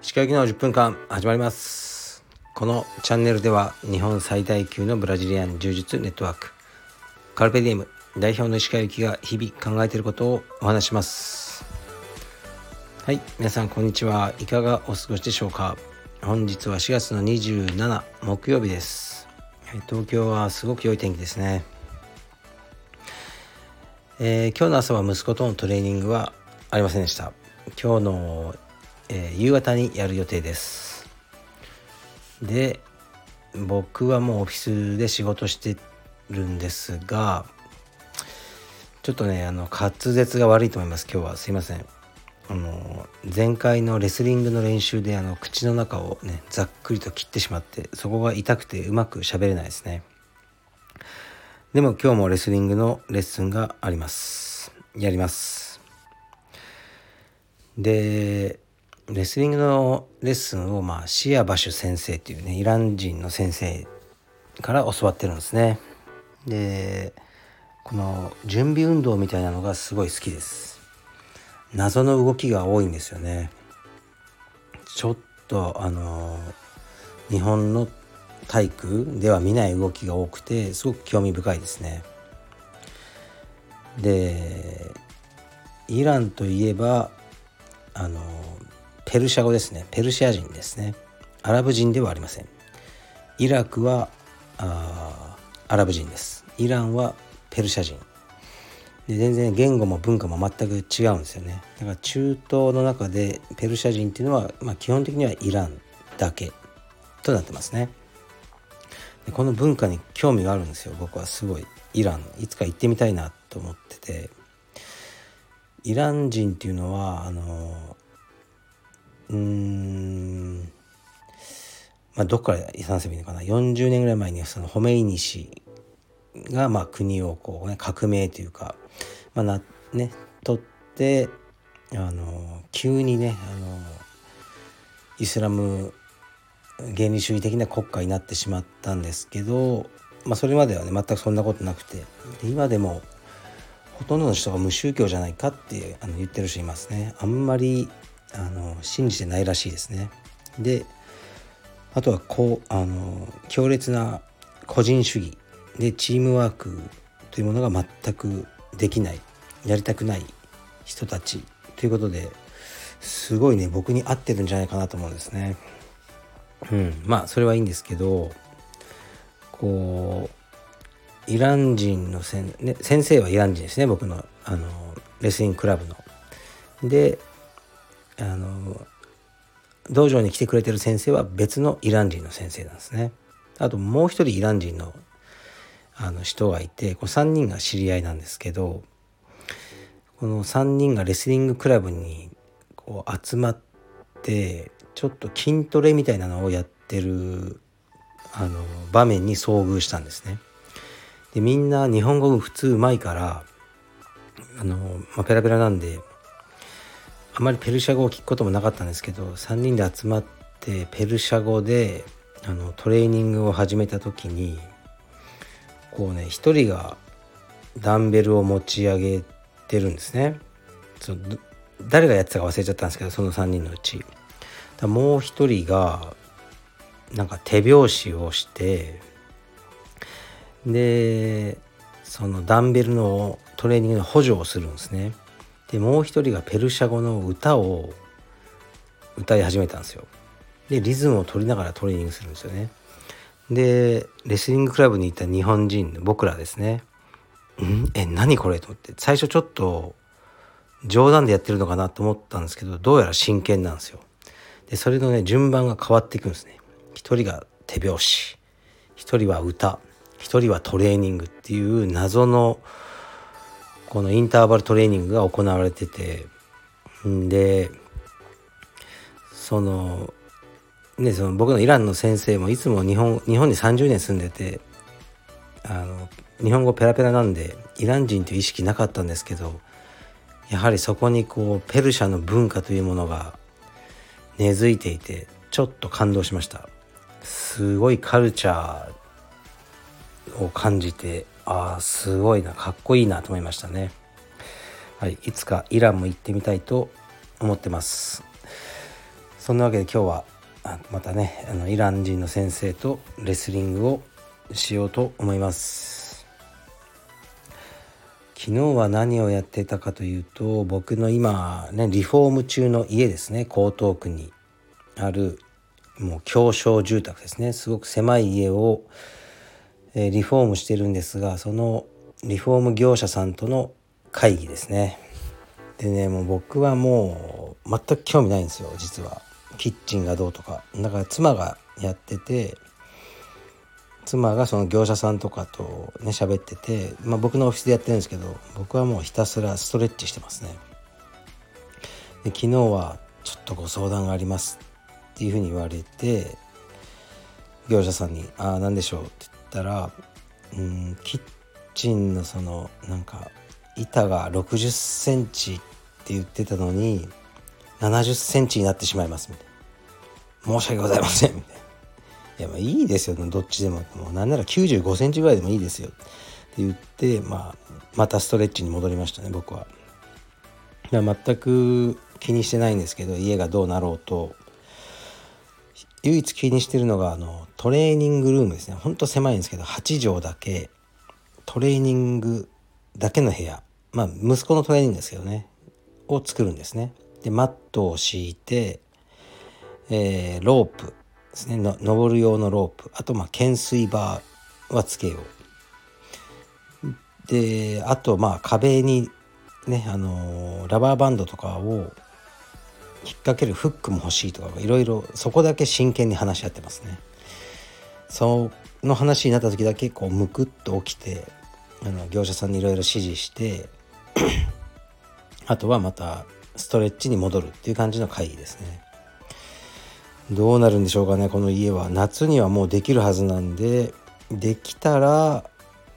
石川行きの10分間始まります。このチャンネルでは日本最大級のブラジリアン柔術ネットワークカルペディエム代表の石川行きが日々考えていることをお話します。はい皆さんこんにちは。いかがお過ごしでしょうか。本日は4月の27木曜日です。東京はすごく良い天気ですね。えー、今日の朝は息子とのトレーニングはありませんでした。今日の、えー、夕方にやる予定です。で僕はもうオフィスで仕事してるんですがちょっとねあの滑舌が悪いと思います。今日は。すいません。あの前回のレスリングの練習であの口の中をねざっくりと切ってしまってそこが痛くてうまく喋れないですね。でも今日もレスリングのレッスンがあります。やります。で、レスリングのレッスンを、まあ、シアバシュ先生っていうね、イラン人の先生から教わってるんですね。で、この準備運動みたいなのがすごい好きです。謎の動きが多いんですよね。ちょっとあの日本の体育では見ない動きが多くてすごく興味深いですね。でイランといえばあのペルシャ語ですね。ペルシア人ですね。アラブ人ではありません。イラクはあアラブ人です。イランはペルシャ人。で全然言語も文化も全く違うんですよね。だから中東の中でペルシャ人っていうのは、まあ、基本的にはイランだけとなってますね。でこの文化に興味があるんですよ。僕はすごい。イランいつか行ってみたいなと思ってて。イラン人っていうのはあのうんまあどっから遺産せばいいのかな。40年ぐらい前にそのホメイニ氏がまあ国をこうね革命というかまあなね取ってあの急にねあのイスラム原理主義的な国家になってしまったんですけど、まあ、それまではね全くそんなことなくてで今でもほとんどの人が無宗教じゃないかってあの言ってる人いますねあんまりあの信じてないらしいですねであとはこうあの強烈な個人主義でチームワークというものが全くできないやりたくない人たちということですごいね僕に合ってるんじゃないかなと思うんですね。うん、まあそれはいいんですけどこうイラン人のせん、ね、先生はイラン人ですね僕のあのレスリングクラブの。であの道場に来てくれてる先生は別のイラン人の先生なんですね。あともう一人イラン人のあの人がいてこう3人が知り合いなんですけどこの3人がレスリングクラブにこう集まってちょっと筋トレみたいなのをやってるあの場面に遭遇したんですね。でみんな日本語普通うまいからあの、まあ、ペラペラなんであまりペルシャ語を聞くこともなかったんですけど3人で集まってペルシャ語であのトレーニングを始めた時にこうね1人がダンベルを持ち上げてるんですね。その誰がやってたか忘れちゃったんですけどその3人のうち。もう一人がなんか手拍子をしてでそのダンベルのトレーニングの補助をするんですね。でもう一人がペルシャ語の歌を歌い始めたんですよ。でリズムを取りながらトレーニングするんですよね。でレスリングクラブに行った日本人僕らですね「ん？え何これ?」と思って最初ちょっと冗談でやってるのかなと思ったんですけどどうやら真剣なんですよ。でそれのね順番が変わっていくんですね。一人が手拍子。一人は歌。一人はトレーニングっていう謎のこのインターバルトレーニングが行われてて。んでそのねその僕のイランの先生もいつも日本日本に30年住んでてあの日本語ペラペラなんでイラン人という意識なかったんですけどやはりそこにこうペルシャの文化というものが根付いていてちょっと感動しましたすごいカルチャーを感じてああすごいなかっこいいなと思いましたね。はい、いつかイランも行ってみたいと思ってます。そんなわけで今日はまたねあのイラン人の先生とレスリングをしようと思います。昨日は何をやってたかというと僕の今ねリフォーム中の家ですね。江東区にあるもう狭小住宅ですね。すごく狭い家を、えー、リフォームしてるんですがそのリフォーム業者さんとの会議ですね。でねもう僕はもう全く興味ないんですよ実は。キッチンがどうとか。だから妻がやってて妻がその業者さんとかとね喋ってて、まあ、僕のオフィスでやってるんですけど僕はもうひたすらストレッチしてますねで昨日はちょっとご相談がありますっていうふうに言われて業者さんに「ああ何でしょう」って言ったらうんキッチンのそのなんか板が60センチって言ってたのに70センチになってしまいますみたいな。申し訳ございませんみたいな。いやまあいいですよ。どっちでももうなんなら95センチぐらいでもいいですよ。って言って、まあ、またストレッチに戻りましたね僕は。全く気にしてないんですけど家がどうなろうと。唯一気にしてるのがあのトレーニングルームですね。ほんと狭いんですけど8畳だけ。トレーニングだけの部屋。まあ息子のトレーニングですけどね。を作るんですね。でマットを敷いて、えー、ロープ。ですね。の登る用のロープ。あとまあ懸垂バーはつけよう。であとまあ壁にねあのー、ラバーバンドとかを引っ掛けるフックも欲しいとかいろいろそこだけ真剣に話し合ってますね。その話になった時だけこうムクッと起きてあの業者さんにいろいろ指示してあとはまたストレッチに戻るっていう感じの会議ですね。どうなるんでしょうかね。この家は夏にはもうできるはずなんでできたら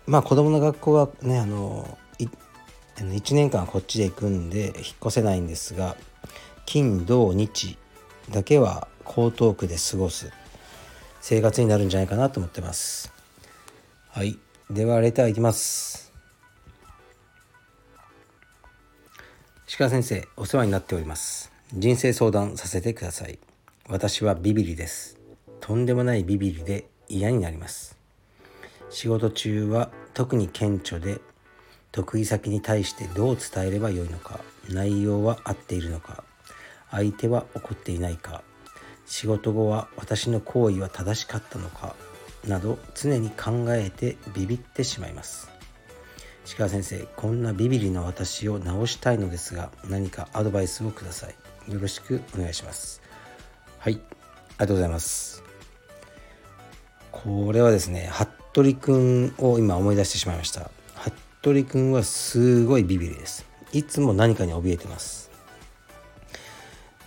まあ子供の学校はねあの1年間こっちで行くんで引っ越せないんですが金土日だけは江東区で過ごす生活になるんじゃないかなと思ってます。はい。ではレターいきます。鹿先生お世話になっております。人生相談させてください。私はビビリです。とんでもないビビリで嫌になります。仕事中は特に顕著で得意先に対してどう伝えればよいのか内容は合っているのか相手は怒っていないか仕事後は私の行為は正しかったのかなど常に考えてビビってしまいます。鹿先生こんなビビリの私を直したいのですが何かアドバイスをください。よろしくお願いします。はい。ありがとうございます。これはですね服部くを今思い出してしまいました。服部くはすごいビビりです。いつも何かに怯えてます。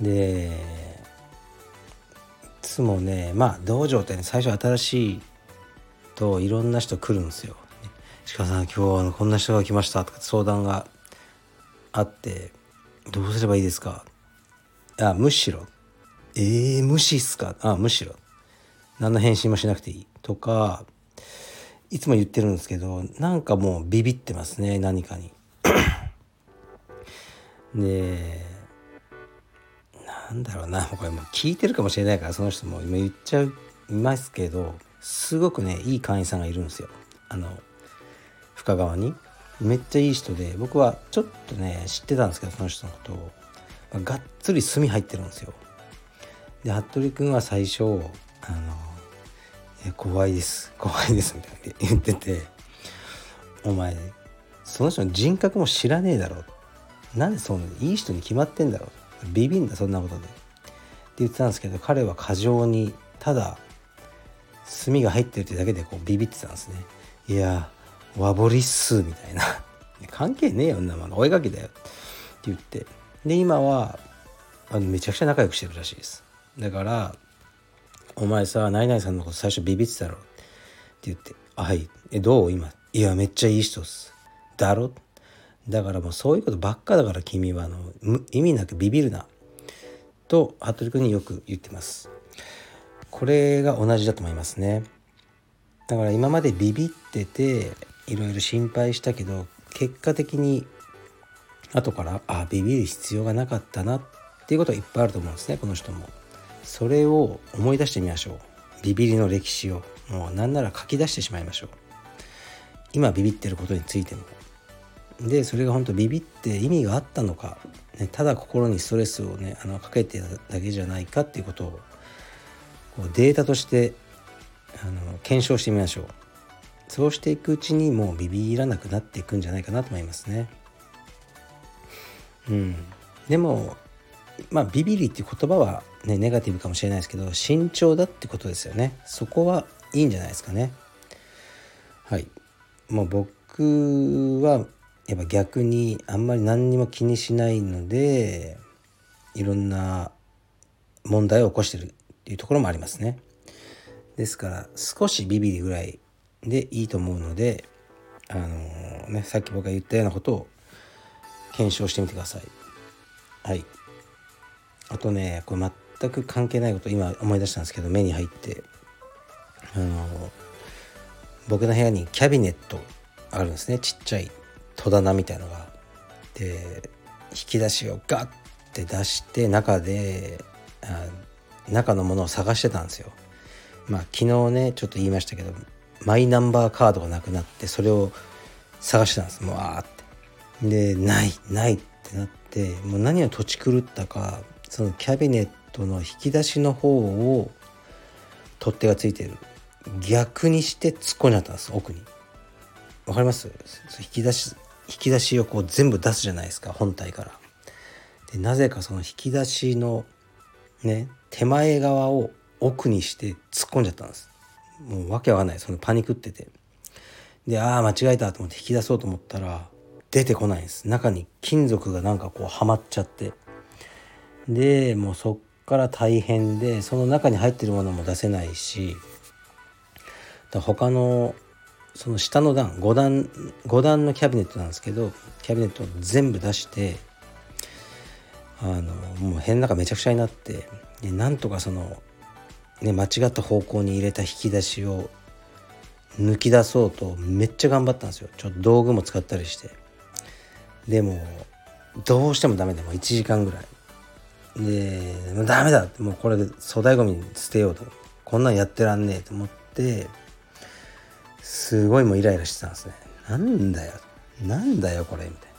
でいつもねまあ道場ってね最初新しいといろんな人来るんですよ鹿さん今日こんな人が来ましたとか相談があってどうすればいいですか？あむしろえー、無視っすか？あむしろ。何の返信もしなくていい。とかいつも言ってるんですけどなんかもうビビってますね何かに。でなんだろうな。これもう聞いてるかもしれないからその人も今言っちゃいますけどすごくねいい会員さんがいるんですよ。あの深川に。めっちゃいい人で僕はちょっとね知ってたんですけどその人のことを、がっつり炭入ってるんですよ。で服部君は最初あの「怖いです。怖いです」みたいな言ってて「お前その人の人格も知らねえだろ」なんでそんないい人に決まってんだろ。うビビんだそんなことで」って言ってたんですけど彼は過剰にただ炭が入ってるってだけでこうビビってたんですね。いやワボリっすみたいな。関係ねえよ女の追いかけだよ。って言って。で今はあのめちゃくちゃ仲良くしてるらしいです。だから「お前さナイナイさんのこと最初ビビってたろ」って言って「あはい。えどう？今。いやめっちゃいい人っす」だろ？だからもうそういうことばっかだから君はあの意味なくビビるな。と服部君によく言ってます。これが同じだと思いますね。だから今までビビってていろいろ心配したけど結果的に後からあビビる必要がなかったなっていうことがいっぱいあると思うんですねこの人も。それを思い出してみましょう。ビビりの歴史を。もう何なら書き出してしまいましょう。今ビビってることについても。でそれが本当ビビって意味があったのか、ね、ただ心にストレスをねあのかけてただけじゃないかっていうことをこうデータとしてあの検証してみましょう。そうしていくうちにもうビビらなくなっていくんじゃないかなと思いますね。うん。でもまあビビリっていう言葉はねネガティブかもしれないですけど慎重だってことですよねそこはいいんじゃないですかねはいもう僕はやっぱ逆にあんまり何にも気にしないのでいろんな問題を起こしてるっていうところもありますね。ですから少しビビりぐらいでいいと思うのであのー、ねさっき僕が言ったようなことを検証してみてください。はい。あとねこれ全く関係ないこと今思い出したんですけど目に入ってあの、僕の部屋にキャビネットあるんですねちっちゃい戸棚みたいのが。で引き出しをガッて出して中で中のものを探してたんですよ。まあ昨日ねちょっと言いましたけどマイナンバーカードがなくなってそれを探してたんですもうわーって。でないないってなってもう何を土地狂ったかそのキャビネットの引き出しの方を取っ手がついてる。逆にして突っ込んじゃったんです奥に。わかります？引き出し引き出しをこう全部出すじゃないですか本体から。でなぜかその引き出しのね手前側を奥にして突っ込んじゃったんです。もうわけわかんないそのパニクってて。でああ間違えたと思って引き出そうと思ったら出てこないんです。中に金属がなんかこうはまっちゃって。でもうそっから大変でその中に入ってるものも出せないし他のその下の段5段5段のキャビネットなんですけどキャビネットを全部出してあのもう部屋の中めちゃくちゃになってでなんとかその、ね、間違った方向に入れた引き出しを抜き出そうとめっちゃ頑張ったんですよ。ちょっと道具も使ったりして。でもどうしてもダメでも1時間ぐらい。でもうダメだ。もうこれで粗大ごみに捨てようと。こんなんやってらんねえと思ってすごいもうイライラしてたんですね。なんだよ。なんだよこれみたいな。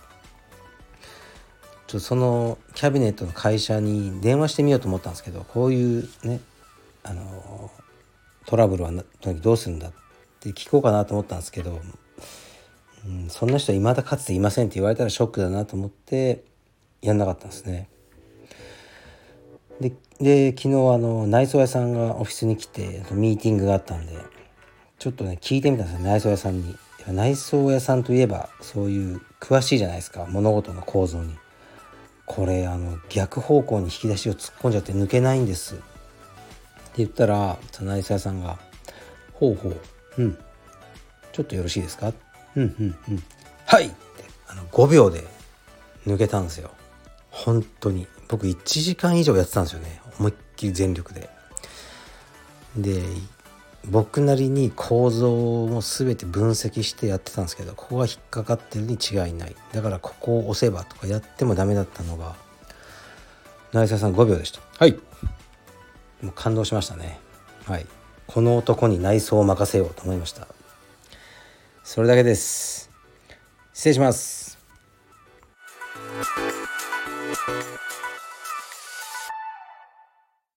ちょっとそのキャビネットの会社に電話してみようと思ったんですけどこういうねあのトラブルはどうするんだって聞こうかなと思ったんですけど、うん、そんな人はいまだかつていませんって言われたらショックだなと思ってやんなかったんですね。でで昨日あの内装屋さんがオフィスに来てミーティングがあったんでちょっとね聞いてみたんですよ内装屋さんに。内装屋さんといえばそういう詳しいじゃないですか物事の構造に。これあの逆方向に引き出しを突っ込んじゃって抜けないんですって言ったら内装屋さんが「ほうほううんちょっとよろしいですか?」うんうんうんはいってあの5秒で抜けたんですよ本当に僕1時間以上やってたんですよね。思いっきり全力で。で僕なりに構造も全て分析してやってたんですけどここが引っかかってるに違いない。だからここを押せばとかやってもダメだったのが成沢さん5秒でした。はい。もう感動しましたね。はい。この男に内装を任せようと思いました。それだけです。失礼します